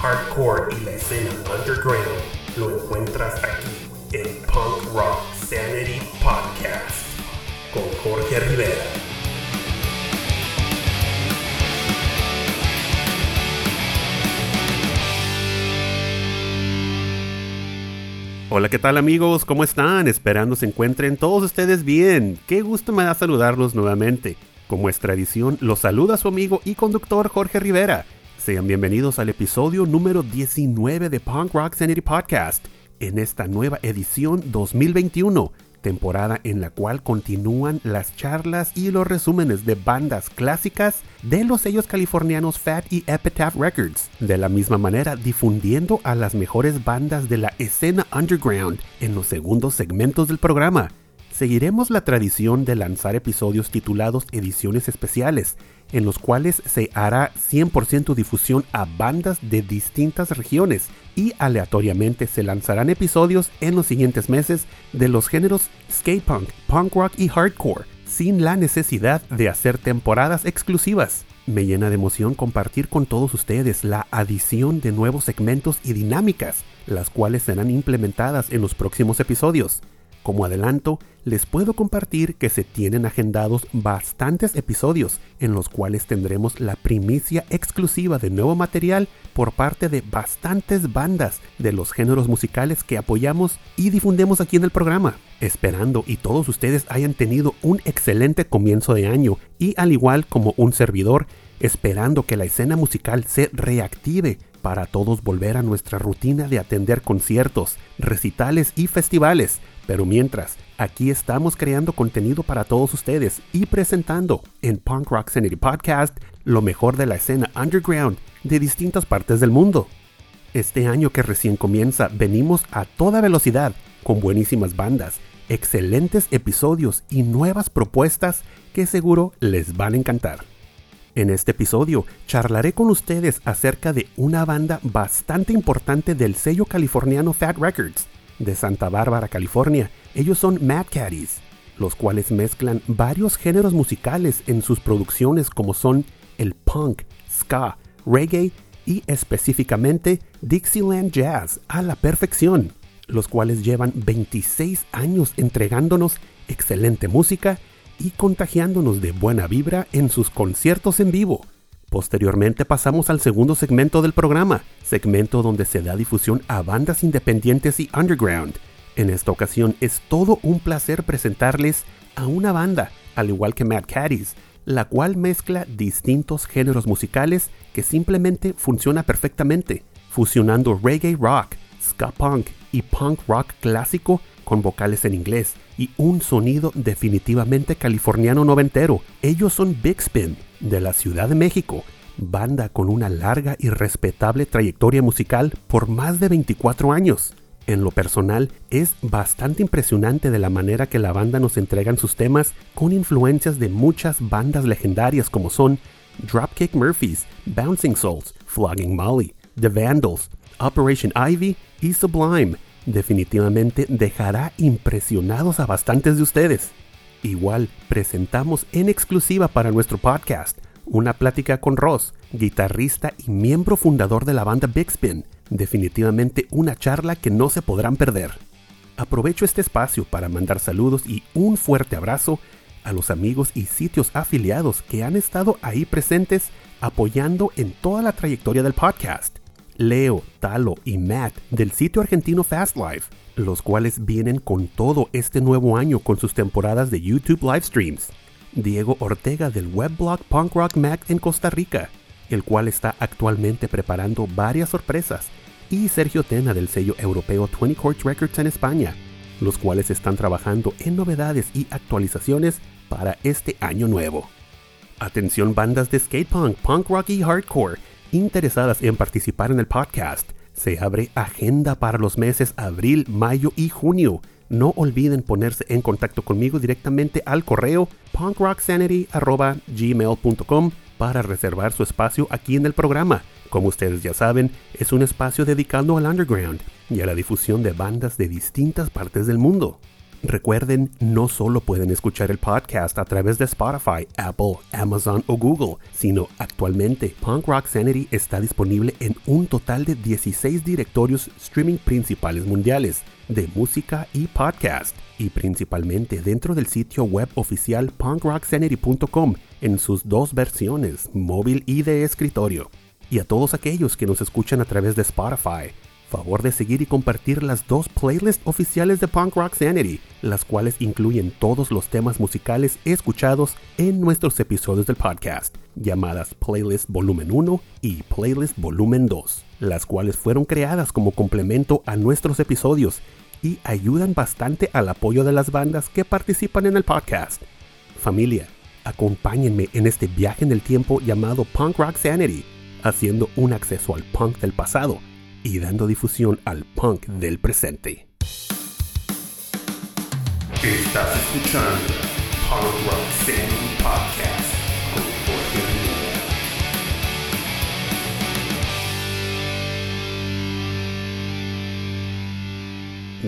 hardcore y la escena underground lo encuentras aquí en Punk Rock Sanity Podcast con Jorge Rivera. Hola, ¿qué tal amigos? ¿Cómo están? Esperando se encuentren todos ustedes bien. Qué gusto me da saludarlos nuevamente. Como es tradición, los saluda su amigo y conductor Jorge Rivera. Sean bienvenidos al episodio número 19 de Punk Rock Sanity Podcast, en esta nueva edición 2021, temporada en la cual continúan las charlas y los resúmenes de bandas clásicas de los sellos californianos Fat y Epitaph Records, de la misma manera difundiendo a las mejores bandas de la escena underground en los segundos segmentos del programa. Seguiremos la tradición de lanzar episodios titulados ediciones especiales, en los cuales se hará 100% difusión a bandas de distintas regiones y aleatoriamente se lanzarán episodios en los siguientes meses de los géneros skate punk, punk rock y hardcore, sin la necesidad de hacer temporadas exclusivas. Me llena de emoción compartir con todos ustedes la adición de nuevos segmentos y dinámicas, las cuales serán implementadas en los próximos episodios. Como adelanto, les puedo compartir que se tienen agendados bastantes episodios en los cuales tendremos la primicia exclusiva de nuevo material por parte de bastantes bandas de los géneros musicales que apoyamos y difundemos aquí en el programa. Esperando y todos ustedes hayan tenido un excelente comienzo de año y al igual como un servidor, esperando que la escena musical se reactive para todos volver a nuestra rutina de atender conciertos, recitales y festivales pero mientras, aquí estamos creando contenido para todos ustedes y presentando en Punk Rock Sanity Podcast lo mejor de la escena underground de distintas partes del mundo. Este año que recién comienza venimos a toda velocidad con buenísimas bandas, excelentes episodios y nuevas propuestas que seguro les van a encantar. En este episodio charlaré con ustedes acerca de una banda bastante importante del sello californiano Fat Records, de Santa Bárbara, California. Ellos son Mad Caddies, los cuales mezclan varios géneros musicales en sus producciones como son el punk, ska, reggae y específicamente Dixieland Jazz a la perfección, los cuales llevan 26 años entregándonos excelente música y contagiándonos de buena vibra en sus conciertos en vivo. Posteriormente pasamos al segundo segmento del programa, segmento donde se da difusión a bandas independientes y underground. En esta ocasión es todo un placer presentarles a una banda, al igual que Mad Caddies, la cual mezcla distintos géneros musicales que simplemente funciona perfectamente, fusionando reggae rock, ska punk y punk rock clásico con vocales en inglés y un sonido definitivamente californiano noventero. Ellos son Big Spin de la Ciudad de México, banda con una larga y respetable trayectoria musical por más de 24 años. En lo personal, es bastante impresionante de la manera que la banda nos entregan sus temas con influencias de muchas bandas legendarias como son Dropkick Murphys, Bouncing Souls, Flogging Molly, The Vandals, Operation Ivy y Sublime. Definitivamente dejará impresionados a bastantes de ustedes. Igual presentamos en exclusiva para nuestro podcast una plática con Ross, guitarrista y miembro fundador de la banda Big Spin. Definitivamente una charla que no se podrán perder. Aprovecho este espacio para mandar saludos y un fuerte abrazo a los amigos y sitios afiliados que han estado ahí presentes apoyando en toda la trayectoria del podcast. Leo, Talo y Matt del sitio argentino Fast Life, los cuales vienen con todo este nuevo año con sus temporadas de YouTube Livestreams. Diego Ortega del webblog Punk Rock Mac en Costa Rica, el cual está actualmente preparando varias sorpresas, y Sergio Tena del sello europeo 20 Courts Records en España, los cuales están trabajando en novedades y actualizaciones para este año nuevo. Atención bandas de skate punk, punk rock y hardcore interesadas en participar en el podcast. Se abre agenda para los meses abril, mayo y junio. No olviden ponerse en contacto conmigo directamente al correo punkrocksanity.gmail.com para reservar su espacio aquí en el programa. Como ustedes ya saben, es un espacio dedicado al underground y a la difusión de bandas de distintas partes del mundo. Recuerden, no solo pueden escuchar el podcast a través de Spotify, Apple, Amazon o Google, sino actualmente Punk Rock Sanity está disponible en un total de 16 directorios streaming principales mundiales de música y podcast, y principalmente dentro del sitio web oficial punkrocksanity.com en sus dos versiones, móvil y de escritorio. Y a todos aquellos que nos escuchan a través de Spotify, favor de seguir y compartir las dos playlists oficiales de Punk Rock Sanity, las cuales incluyen todos los temas musicales escuchados en nuestros episodios del podcast, llamadas Playlist Volumen 1 y Playlist Volumen 2, las cuales fueron creadas como complemento a nuestros episodios y ayudan bastante al apoyo de las bandas que participan en el podcast. Familia, acompáñenme en este viaje en el tiempo llamado Punk Rock Sanity, haciendo un acceso al punk del pasado y dando difusión al punk del presente. Estás escuchando Punk Rock Podcast con Jorge Rivera.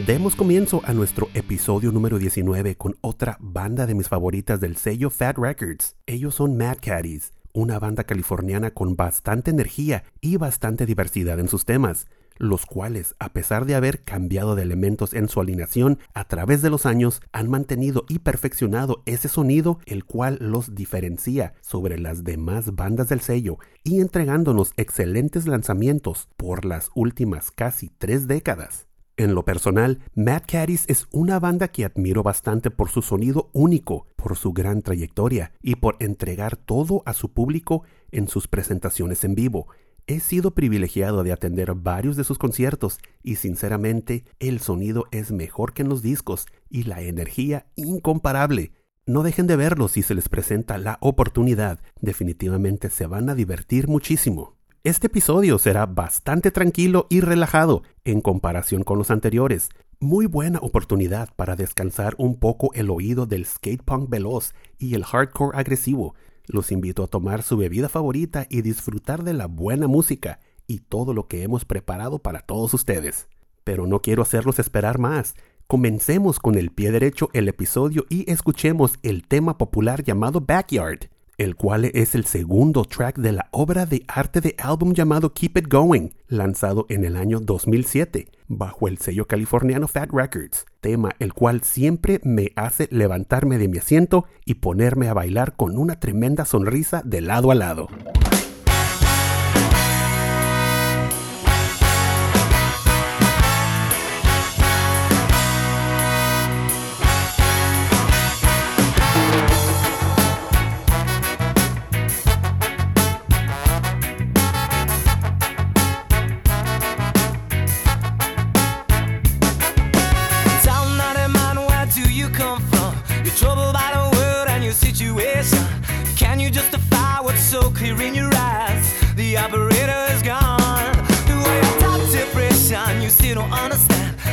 Demos comienzo a nuestro episodio número 19 con otra banda de mis favoritas del sello Fat Records. Ellos son Mad Caddies, una banda californiana con bastante energía y bastante diversidad en sus temas, los cuales, a pesar de haber cambiado de elementos en su alineación a través de los años, han mantenido y perfeccionado ese sonido el cual los diferencia sobre las demás bandas del sello y entregándonos excelentes lanzamientos por las últimas casi tres décadas. En lo personal, Mad Caddies es una banda que admiro bastante por su sonido único, por su gran trayectoria y por entregar todo a su público en sus presentaciones en vivo. He sido privilegiado de atender varios de sus conciertos y sinceramente el sonido es mejor que en los discos y la energía incomparable. No dejen de verlos si se les presenta la oportunidad, definitivamente se van a divertir muchísimo. Este episodio será bastante tranquilo y relajado en comparación con los anteriores. Muy buena oportunidad para descansar un poco el oído del skate punk veloz y el hardcore agresivo. Los invito a tomar su bebida favorita y disfrutar de la buena música y todo lo que hemos preparado para todos ustedes. Pero no quiero hacerlos esperar más. Comencemos con el pie derecho el episodio y escuchemos el tema popular llamado Backyard el cual es el segundo track de la obra de arte de álbum llamado Keep It Going, lanzado en el año 2007, bajo el sello californiano Fat Records, tema el cual siempre me hace levantarme de mi asiento y ponerme a bailar con una tremenda sonrisa de lado a lado.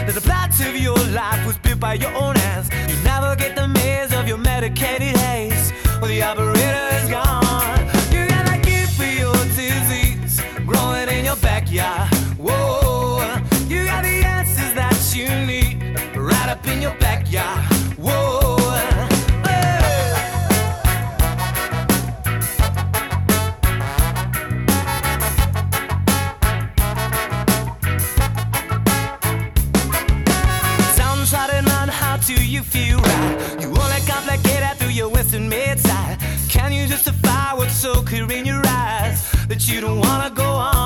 That the plot of your life was built by your own hands. You navigate the maze of your medicated haze. Well, the operator you justify what's so clear in your eyes that you don't wanna go on?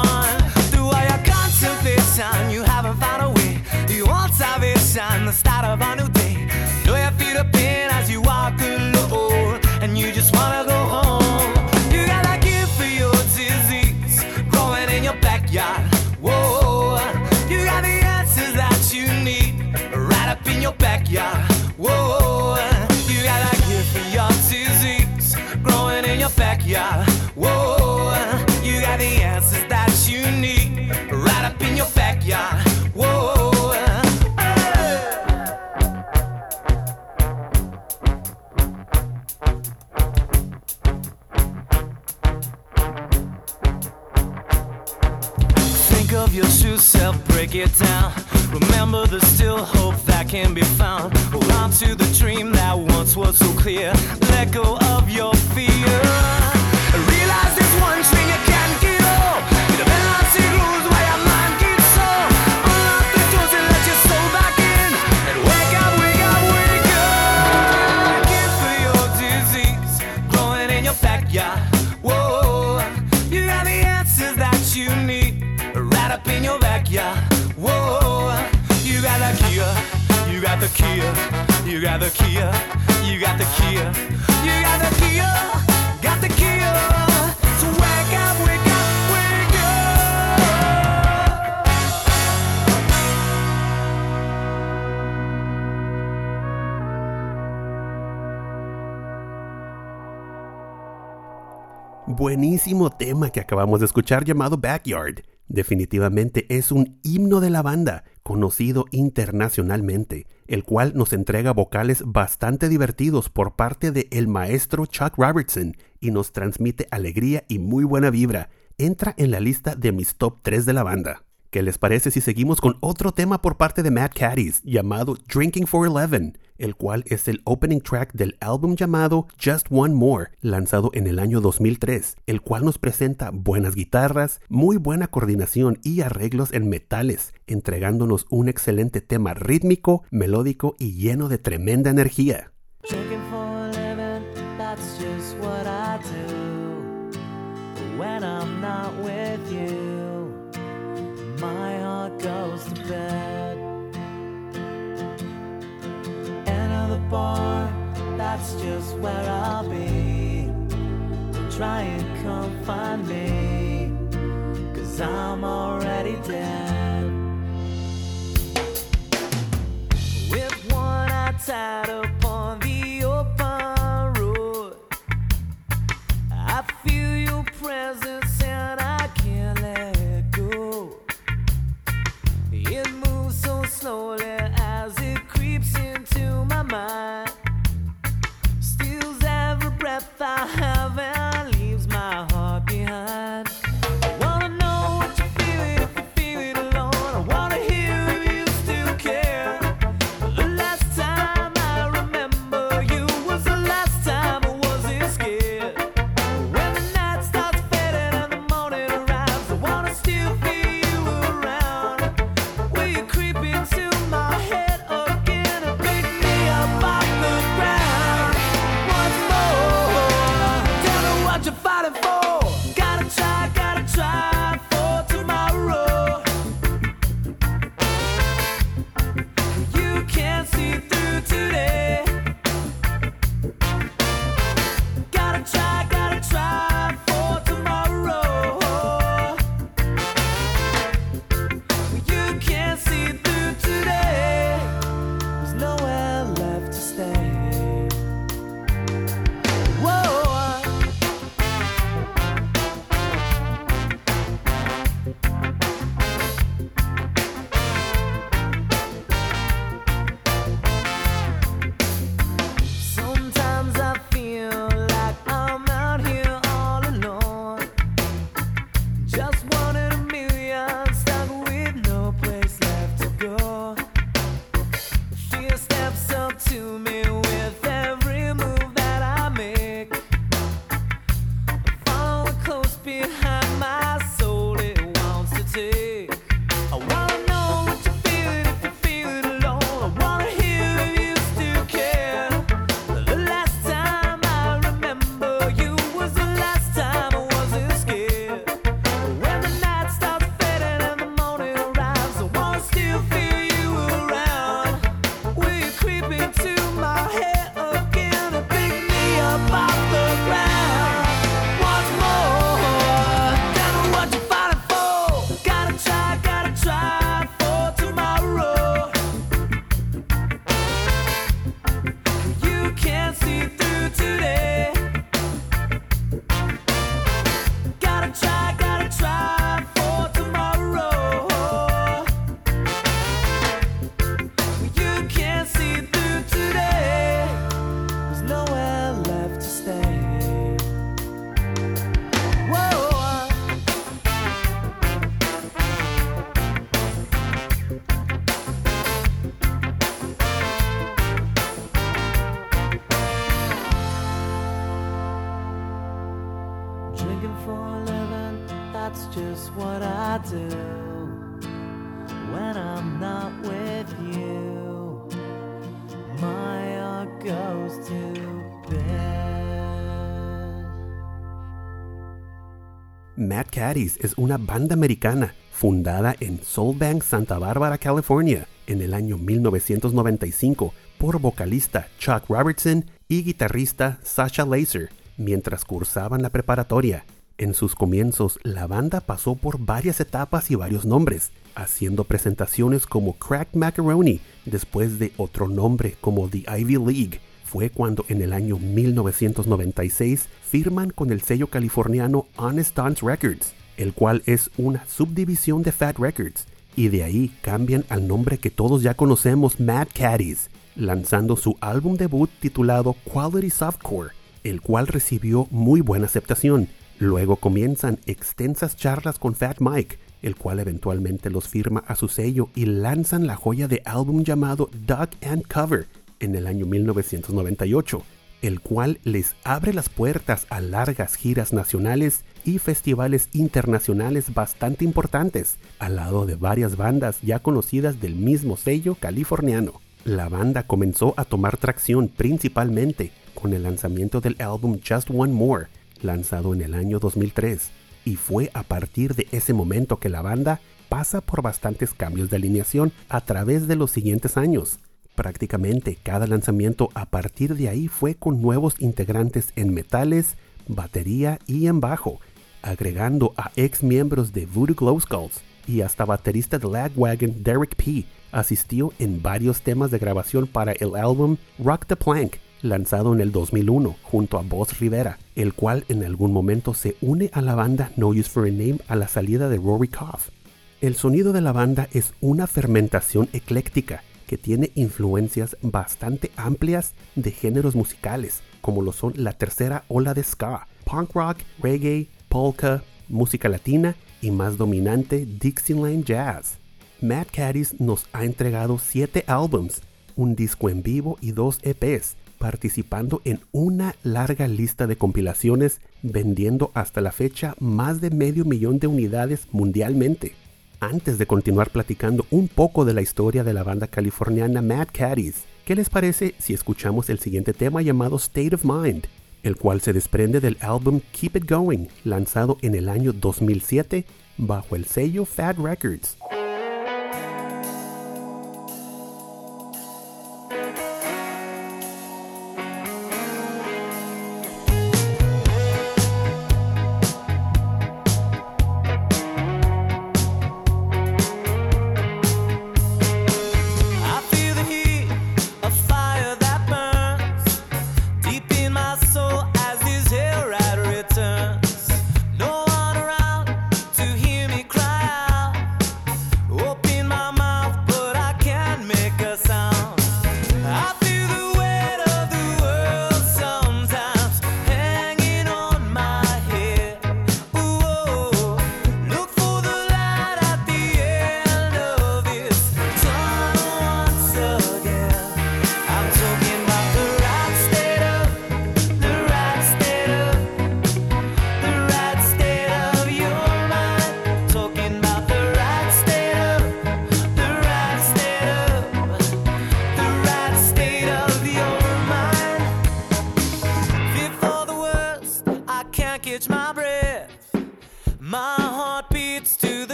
Buenísimo tema que acabamos de escuchar llamado Backyard. Definitivamente es un himno de la banda, conocido internacionalmente, el cual nos entrega vocales bastante divertidos por parte de el maestro Chuck Robertson y nos transmite alegría y muy buena vibra. Entra en la lista de mis top 3 de la banda. ¿Qué les parece si seguimos con otro tema por parte de Matt Caddies llamado Drinking for Eleven, el cual es el opening track del álbum llamado Just One More, lanzado en el año 2003, el cual nos presenta buenas guitarras, muy buena coordinación y arreglos en metales, entregándonos un excelente tema rítmico, melódico y lleno de tremenda energía. Bar, that's just where I'll be. Try and come find me, cause I'm already dead. Do when I'm not with you. My heart goes to bed. Mad Caddies es una banda americana fundada en Soulbank, Santa Bárbara, California, en el año 1995 por vocalista Chuck Robertson y guitarrista Sasha Laser, mientras cursaban la preparatoria. En sus comienzos, la banda pasó por varias etapas y varios nombres, haciendo presentaciones como Cracked Macaroni, después de otro nombre como The Ivy League. Fue cuando en el año 1996 firman con el sello californiano Honest Dance Records, el cual es una subdivisión de Fat Records, y de ahí cambian al nombre que todos ya conocemos Mad Caddies, lanzando su álbum debut titulado Quality Softcore, el cual recibió muy buena aceptación. Luego comienzan extensas charlas con Fat Mike, el cual eventualmente los firma a su sello y lanzan la joya de álbum llamado Duck and Cover en el año 1998, el cual les abre las puertas a largas giras nacionales y festivales internacionales bastante importantes, al lado de varias bandas ya conocidas del mismo sello californiano. La banda comenzó a tomar tracción principalmente con el lanzamiento del álbum Just One More, lanzado en el año 2003, y fue a partir de ese momento que la banda pasa por bastantes cambios de alineación a través de los siguientes años. Prácticamente cada lanzamiento a partir de ahí fue con nuevos integrantes en metales, batería y en bajo, agregando a ex miembros de Voodoo Glow Skulls y hasta baterista de Lagwagon Derek P. Asistió en varios temas de grabación para el álbum Rock the Plank, lanzado en el 2001 junto a Boss Rivera, el cual en algún momento se une a la banda No Use for a Name a la salida de Rory Koff. El sonido de la banda es una fermentación ecléctica que tiene influencias bastante amplias de géneros musicales, como lo son la tercera ola de ska, punk rock, reggae, polka, música latina y más dominante Dixieland Jazz. Mad Caddies nos ha entregado 7 álbums, un disco en vivo y dos EPs, participando en una larga lista de compilaciones, vendiendo hasta la fecha más de medio millón de unidades mundialmente. Antes de continuar platicando un poco de la historia de la banda californiana Mad Caddies, ¿qué les parece si escuchamos el siguiente tema llamado State of Mind, el cual se desprende del álbum Keep It Going, lanzado en el año 2007 bajo el sello Fat Records?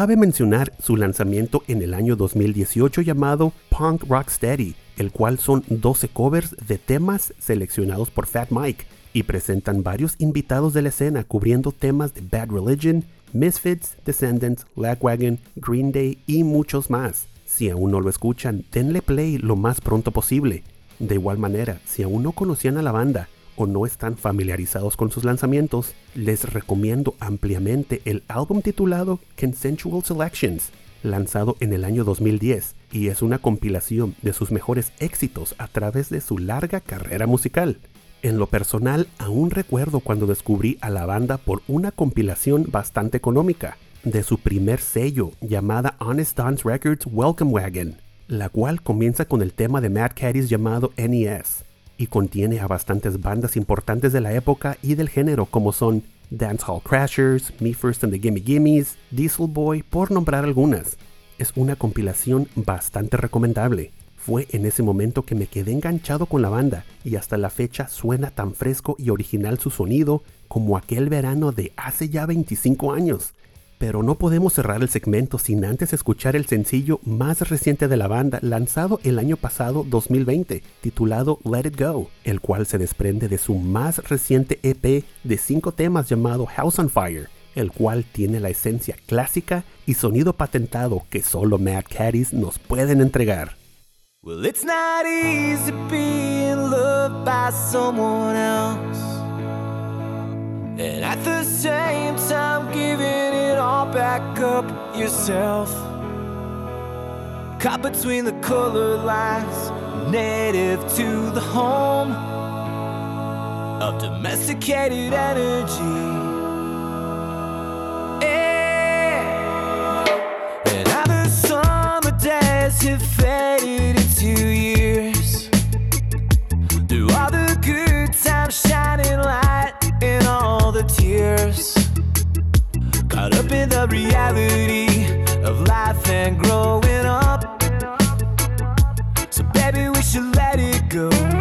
Cabe mencionar su lanzamiento en el año 2018 llamado Punk Rock Steady, el cual son 12 covers de temas seleccionados por Fat Mike y presentan varios invitados de la escena cubriendo temas de Bad Religion, Misfits, Descendants, Lagwagon, Green Day y muchos más. Si aún no lo escuchan, denle play lo más pronto posible. De igual manera, si aún no conocían a la banda o no están familiarizados con sus lanzamientos, les recomiendo ampliamente el álbum titulado Consensual Selections, lanzado en el año 2010, y es una compilación de sus mejores éxitos a través de su larga carrera musical. En lo personal, aún recuerdo cuando descubrí a la banda por una compilación bastante económica de su primer sello llamada Honest Dance Records Welcome Wagon, la cual comienza con el tema de Mad Caddies llamado NES y contiene a bastantes bandas importantes de la época y del género como son Dancehall Crashers, Me First and the Gimme Gimmes, Diesel Boy, por nombrar algunas. Es una compilación bastante recomendable. Fue en ese momento que me quedé enganchado con la banda y hasta la fecha suena tan fresco y original su sonido como aquel verano de hace ya 25 años. Pero no podemos cerrar el segmento sin antes escuchar el sencillo más reciente de la banda lanzado el año pasado 2020, titulado Let It Go, el cual se desprende de su más reciente EP de 5 temas llamado House on Fire, el cual tiene la esencia clásica y sonido patentado que solo Mad Caddies nos pueden entregar. Well, it's not easy being loved by someone else. And at the same time, giving it all back up yourself. Caught between the color lines, native to the home of domesticated energy. Days have faded into years. Through all the good times, shining light tears. Caught up in the reality of life and growing up. So, baby, we should let it go.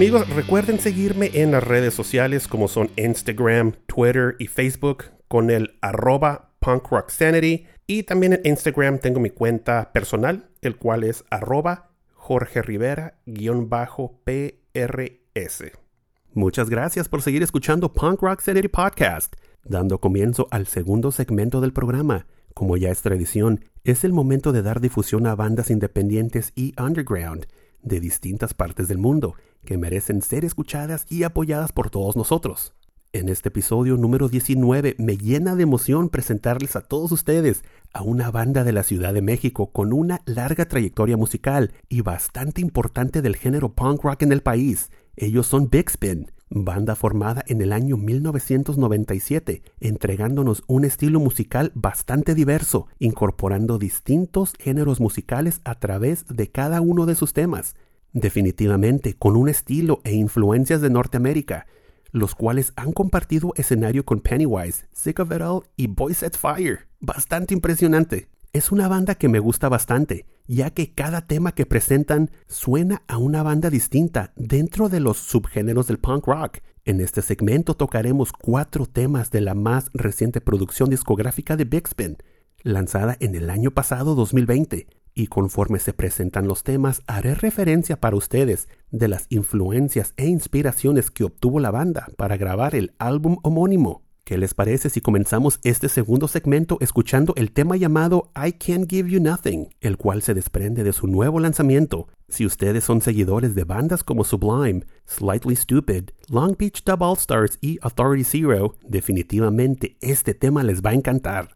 Amigos, recuerden seguirme en las redes sociales como son Instagram, Twitter y Facebook con el arroba Punk Rock Sanity Y también en Instagram tengo mi cuenta personal, el cual es arroba Jorge Rivera-PRS. Muchas gracias por seguir escuchando Punk Rock Sanity Podcast, dando comienzo al segundo segmento del programa. Como ya es tradición, es el momento de dar difusión a bandas independientes y underground de distintas partes del mundo que merecen ser escuchadas y apoyadas por todos nosotros. En este episodio número 19 me llena de emoción presentarles a todos ustedes a una banda de la Ciudad de México con una larga trayectoria musical y bastante importante del género punk rock en el país. Ellos son Big banda formada en el año 1997, entregándonos un estilo musical bastante diverso, incorporando distintos géneros musicales a través de cada uno de sus temas. Definitivamente con un estilo e influencias de Norteamérica, los cuales han compartido escenario con Pennywise, Sick of It All y Boys at Fire. Bastante impresionante. Es una banda que me gusta bastante, ya que cada tema que presentan suena a una banda distinta dentro de los subgéneros del punk rock. En este segmento tocaremos cuatro temas de la más reciente producción discográfica de Big Spin, lanzada en el año pasado 2020, y conforme se presentan los temas haré referencia para ustedes de las influencias e inspiraciones que obtuvo la banda para grabar el álbum homónimo. ¿Qué les parece si comenzamos este segundo segmento escuchando el tema llamado I Can't Give You Nothing, el cual se desprende de su nuevo lanzamiento? Si ustedes son seguidores de bandas como Sublime, Slightly Stupid, Long Beach Dub All Stars y Authority Zero, definitivamente este tema les va a encantar.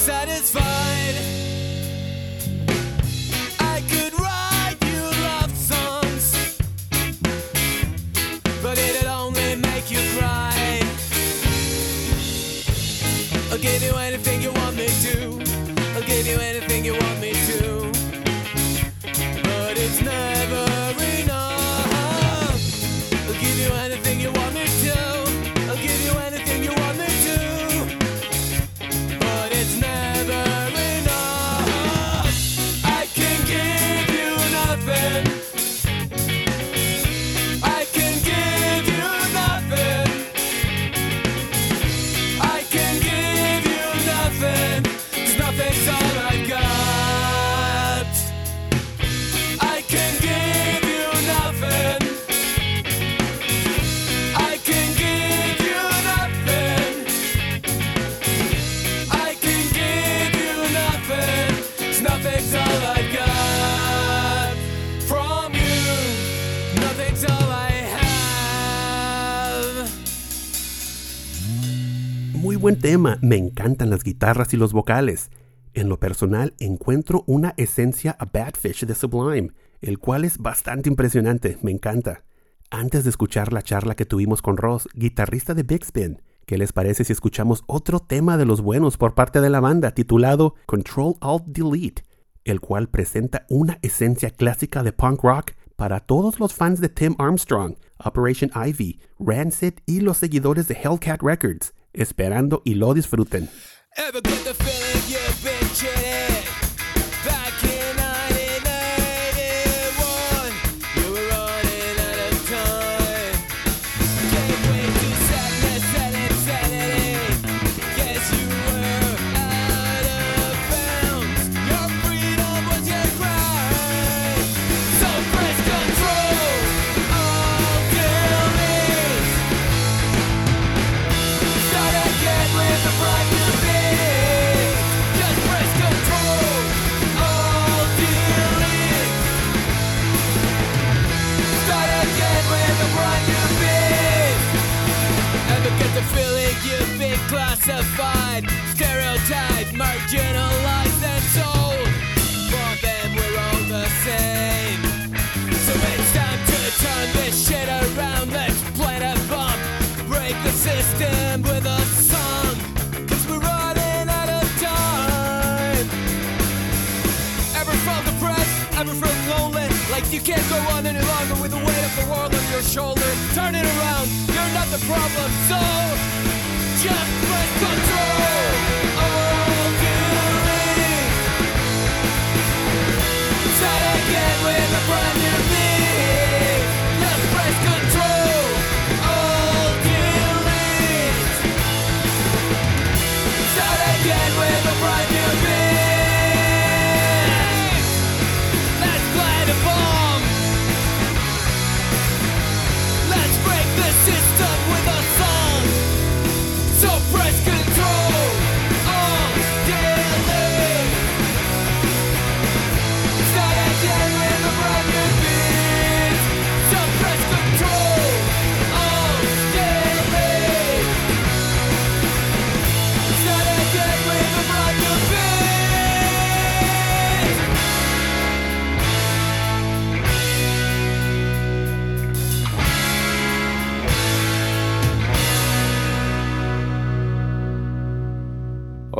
Satisfied. Me encantan las guitarras y los vocales. En lo personal encuentro una esencia a Badfish de Sublime, el cual es bastante impresionante, me encanta. Antes de escuchar la charla que tuvimos con Ross, guitarrista de Big Spin, ¿Qué les parece si escuchamos otro tema de los buenos por parte de la banda titulado Control Alt Delete, el cual presenta una esencia clásica de punk rock para todos los fans de Tim Armstrong, Operation Ivy, Rancid y los seguidores de Hellcat Records, esperando y lo disfruten. You can't go on any longer with the weight of the world on your shoulder. Turn it around, you're not the problem. So just press control.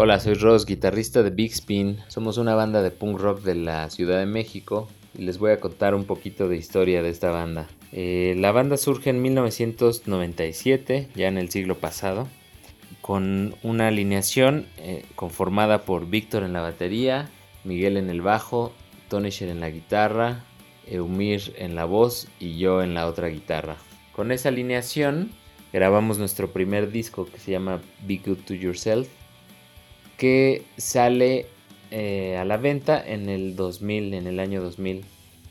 Hola, soy Ross, guitarrista de Big Spin. Somos una banda de punk rock de la Ciudad de México y les voy a contar un poquito de historia de esta banda. Eh, la banda surge en 1997, ya en el siglo pasado, con una alineación eh, conformada por Víctor en la batería, Miguel en el bajo, Tonisher en la guitarra, Eumir en la voz y yo en la otra guitarra. Con esa alineación grabamos nuestro primer disco que se llama Be Good to Yourself que sale eh, a la venta en el 2000, en el año 2000.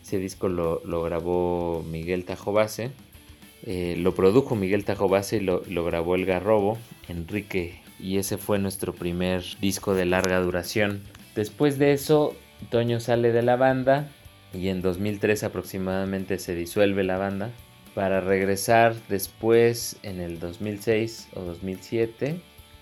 Ese disco lo, grabó Miguel Tajobase, eh, lo produjo Miguel Tajobase y lo, lo grabó El Garrobo, Enrique, y ese fue nuestro primer disco de larga duración. Después de eso, Toño sale de la banda y en 2003 aproximadamente se disuelve la banda para regresar después en el 2006 o 2007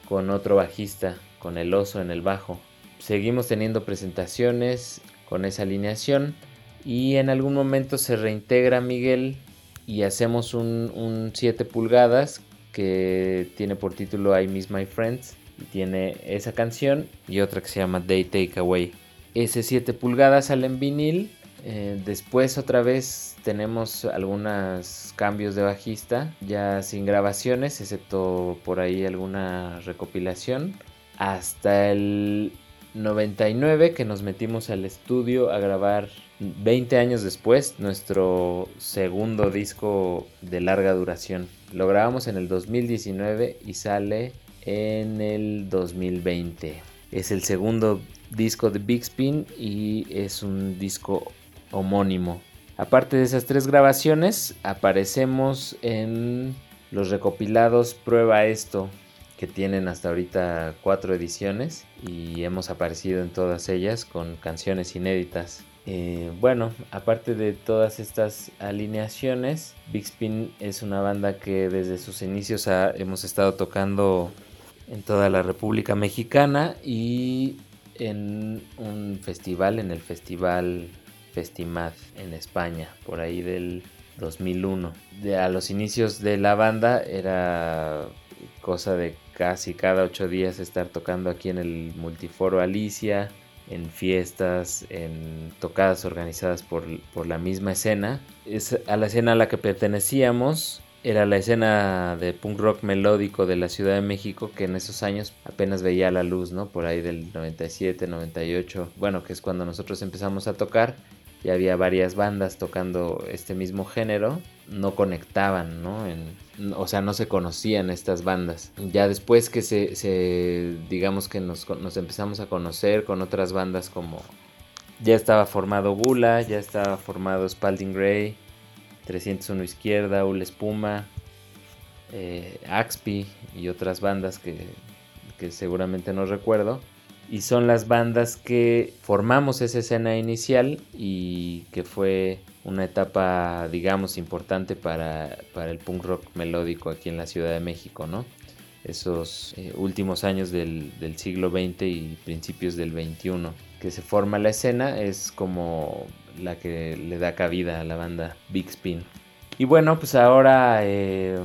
con otro bajista con el oso en el bajo. Seguimos teniendo presentaciones con esa alineación y en algún momento se reintegra Miguel y hacemos un, un 7 pulgadas que tiene por título I Miss My Friends y tiene esa canción y otra que se llama Day Take Away. Ese 7 pulgadas sale en vinil. eh, después otra vez tenemos algunos cambios de bajista, ya sin grabaciones, excepto por ahí alguna recopilación hasta el 99 que nos metimos al estudio a grabar 20 años después nuestro segundo disco de larga duración. Lo grabamos en el 2019 y sale en el 2020. Es el segundo disco de Big Spin y es un disco homónimo. Aparte de esas tres grabaciones, aparecemos en los recopilados Prueba esto, que tienen hasta ahorita cuatro ediciones y hemos aparecido en todas ellas con canciones inéditas. Eh, bueno, aparte de todas estas alineaciones, Big Spin es una banda que desde sus inicios hemos estado tocando en toda la República Mexicana y en un festival, en el festival Festimad en España, por ahí del 2001. De, a los inicios de la banda era cosa de casi cada ocho días estar tocando aquí en el Multiforo Alicia, en fiestas, en tocadas organizadas por, por la misma escena. Es a la escena a la que pertenecíamos era la escena de punk rock melódico de la Ciudad de México que en esos años apenas veía la luz, ¿no? Por ahí del 97, 98, bueno, que es cuando nosotros empezamos a tocar y había varias bandas tocando este mismo género, no conectaban, ¿no? o sea, no se conocían estas bandas. Ya después que se, digamos que nos, nos empezamos a conocer con otras bandas como... Ya estaba formado Gula, ya estaba formado Spalding Gray, 301 Izquierda, Ul Espuma, eh, Axpi y otras bandas que, que seguramente no recuerdo. Y son las bandas que formamos esa escena inicial y que fue una etapa, digamos, importante para, para el punk rock melódico aquí en la Ciudad de México, ¿no? Esos eh, últimos años del, del siglo XX y principios del XXI que se forma la escena es como la que le da cabida a la banda Big Spin. Y bueno, pues ahora, eh,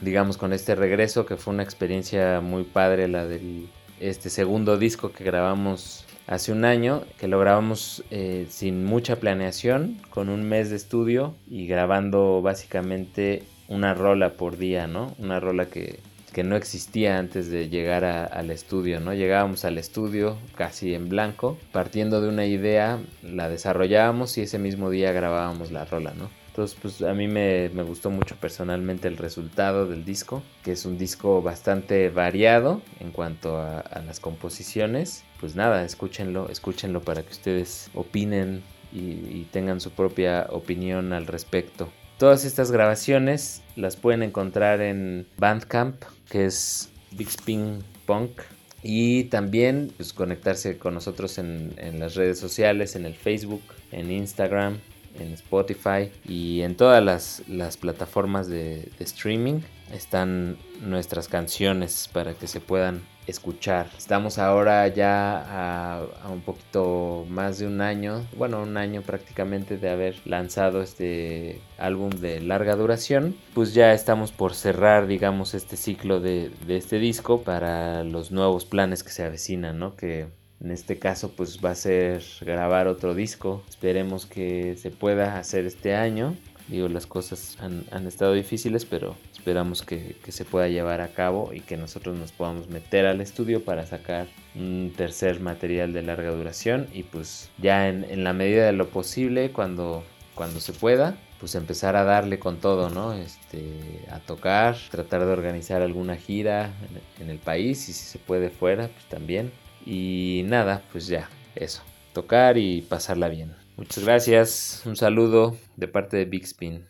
digamos, con este regreso, que fue una experiencia muy padre, la del este segundo disco que grabamos hace un año, que lo grabamos eh, sin mucha planeación, con un mes de estudio y grabando básicamente una rola por día, ¿no? Una rola que que no existía antes de llegar al estudio, ¿no? Llegábamos al estudio casi en blanco, partiendo de una idea, la desarrollábamos y ese mismo día grabábamos la rola, ¿no? Entonces, pues a mí me, gustó mucho personalmente el resultado del disco, que es un disco bastante variado en cuanto a, las composiciones. Pues nada, escúchenlo, escúchenlo para que ustedes opinen y tengan su propia opinión al respecto. Todas estas grabaciones las pueden encontrar en Bandcamp, que es Big Spin Punk. Y también pues, conectarse con nosotros en, las redes sociales, en el Facebook, en Instagram, en Spotify y en todas las, plataformas de streaming están nuestras canciones para que se puedan escuchar. Estamos ahora ya a, un poquito más de un año, bueno, un año prácticamente de haber lanzado este álbum de larga duración. Pues ya estamos por cerrar, digamos, este ciclo de, de este disco para los nuevos planes que se avecinan, ¿no? Que en este caso pues va a ser grabar otro disco. Esperemos que se pueda hacer este año. Digo, las cosas han, han estado difíciles, pero esperamos que, se pueda llevar a cabo y que nosotros nos podamos meter al estudio para sacar un tercer material de larga duración y pues ya en, la medida de lo posible cuando, cuando se pueda pues empezar a darle con todo, ¿no? Este, a tocar, tratar de organizar alguna gira en, en el país y si se puede fuera, pues también. Y nada, pues ya, eso, tocar y pasarla bien. Muchas gracias, un saludo de parte de Big Spin.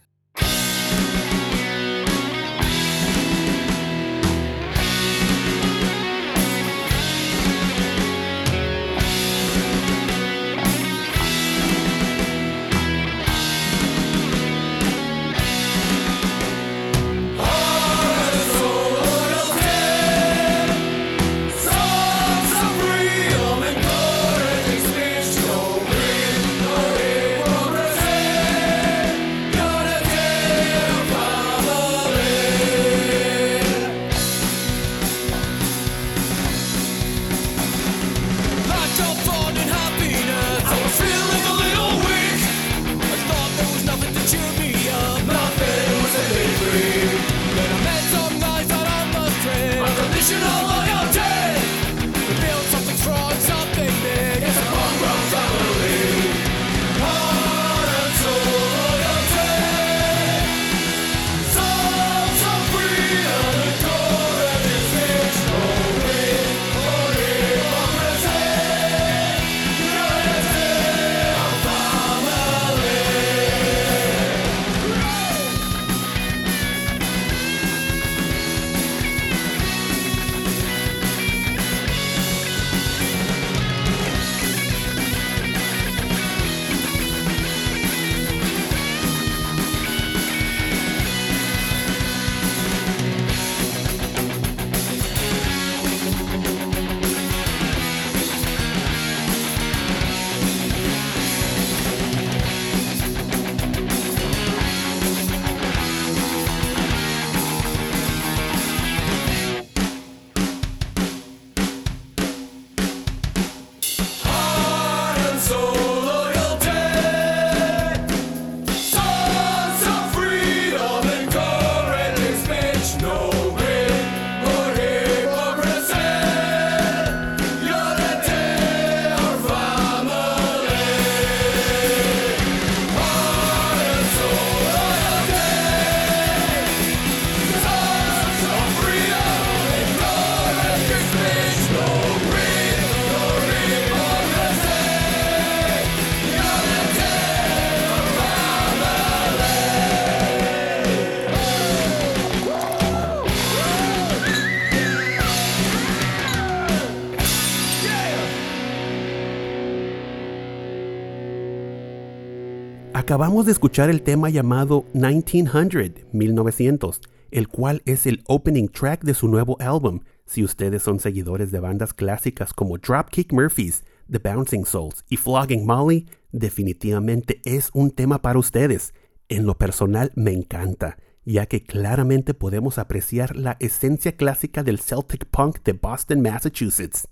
Acabamos de escuchar el tema llamado 1900, 1900, el cual es el opening track de su nuevo álbum. Si ustedes son seguidores de bandas clásicas como Dropkick Murphys, The Bouncing Souls y Flogging Molly, definitivamente es un tema para ustedes. En lo personal me encanta, ya que claramente podemos apreciar la esencia clásica del Celtic Punk de Boston, Massachusetts.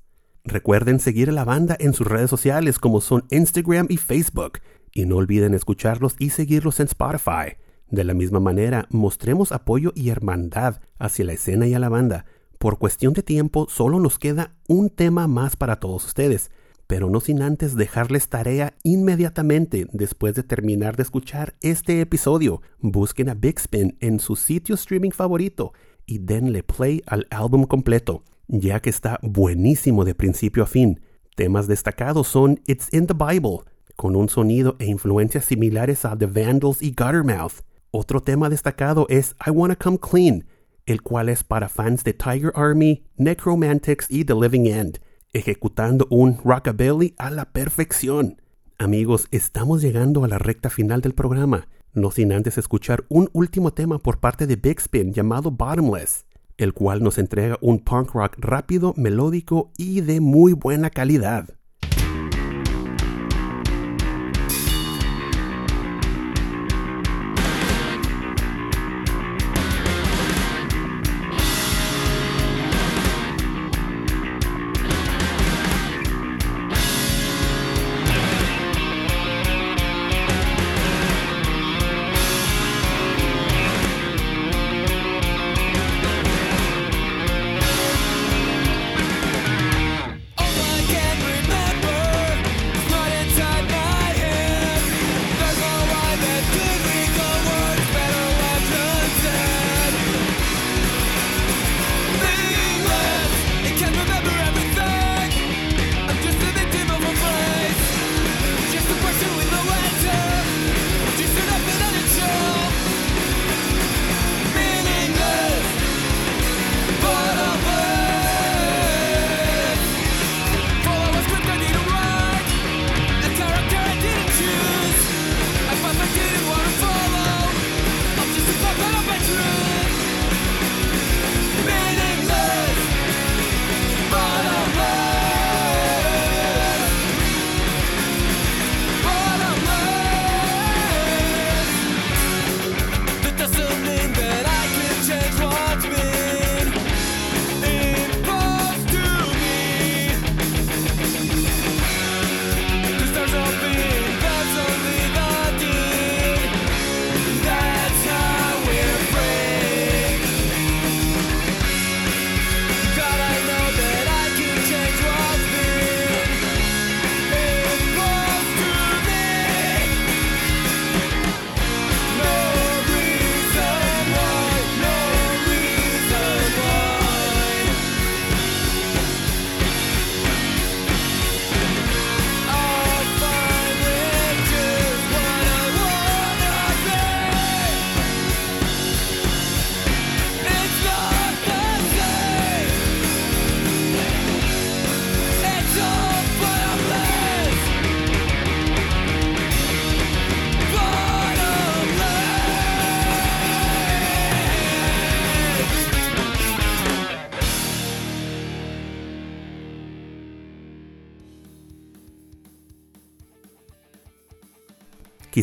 Recuerden seguir a la banda en sus redes sociales como son Instagram y Facebook, y no olviden escucharlos y seguirlos en Spotify. De la misma manera, mostremos apoyo y hermandad hacia la escena y a la banda. Por cuestión de tiempo, solo nos queda un tema más para todos ustedes, pero no sin antes dejarles tarea inmediatamente después de terminar de escuchar este episodio. Busquen a Big Spin en su sitio streaming favorito y denle play al álbum completo, ya que está buenísimo de principio a fin. Temas destacados son It's in the Bible, con un sonido e influencias similares a The Vandals y Guttermouth. Otro tema destacado es I Wanna Come Clean, el cual es para fans de Tiger Army, Necromantics y The Living End, ejecutando un rockabilly a la perfección. Amigos, estamos llegando a la recta final del programa, no sin antes escuchar un último tema por parte de Big Spin llamado Bottomless, el cual nos entrega un punk rock rápido, melódico y de muy buena calidad.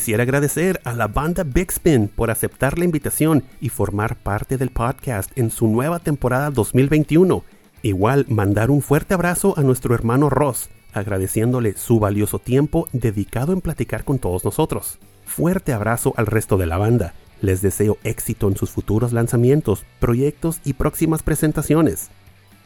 Quisiera agradecer a la banda Big Spin por aceptar la invitación y formar parte del podcast en su nueva temporada 2021. Igual mandar un fuerte abrazo a nuestro hermano Ross, agradeciéndole su valioso tiempo dedicado en platicar con todos nosotros. Fuerte abrazo al resto de la banda. Les deseo éxito en sus futuros lanzamientos, proyectos y próximas presentaciones.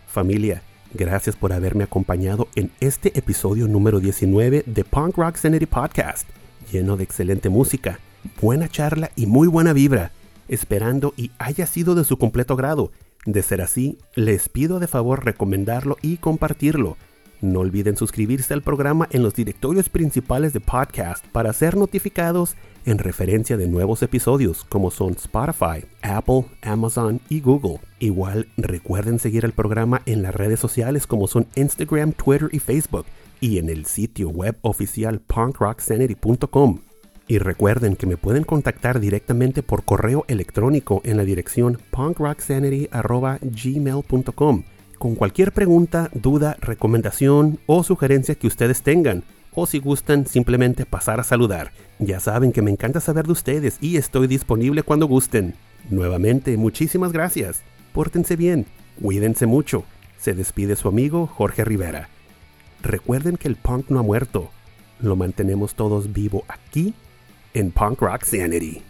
Familia, gracias por haberme acompañado en este episodio número 19 de Punk Rock Sanity Podcast lleno de excelente música, buena charla y muy buena vibra, esperando y haya sido de su completo grado. De ser así, les pido de favor recomendarlo y compartirlo. No olviden suscribirse al programa en los directorios principales de podcast para ser notificados en referencia de nuevos episodios como son Spotify, Apple, Amazon y Google. Igual recuerden seguir el programa en las redes sociales como son Instagram, Twitter y Facebook y en el sitio web oficial punkrocksanity.com. Y recuerden que me pueden contactar directamente por correo electrónico en la dirección punkrocksanity.gmail.com con cualquier pregunta, duda, recomendación o sugerencia que ustedes tengan. O si gustan, simplemente pasar a saludar. Ya saben que me encanta saber de ustedes y estoy disponible cuando gusten. Nuevamente, muchísimas gracias. Pórtense bien, cuídense mucho. Se despide su amigo Jorge Rivera. Recuerden que el punk no ha muerto. Lo mantenemos todos vivo aquí en Punk Rock Sanity.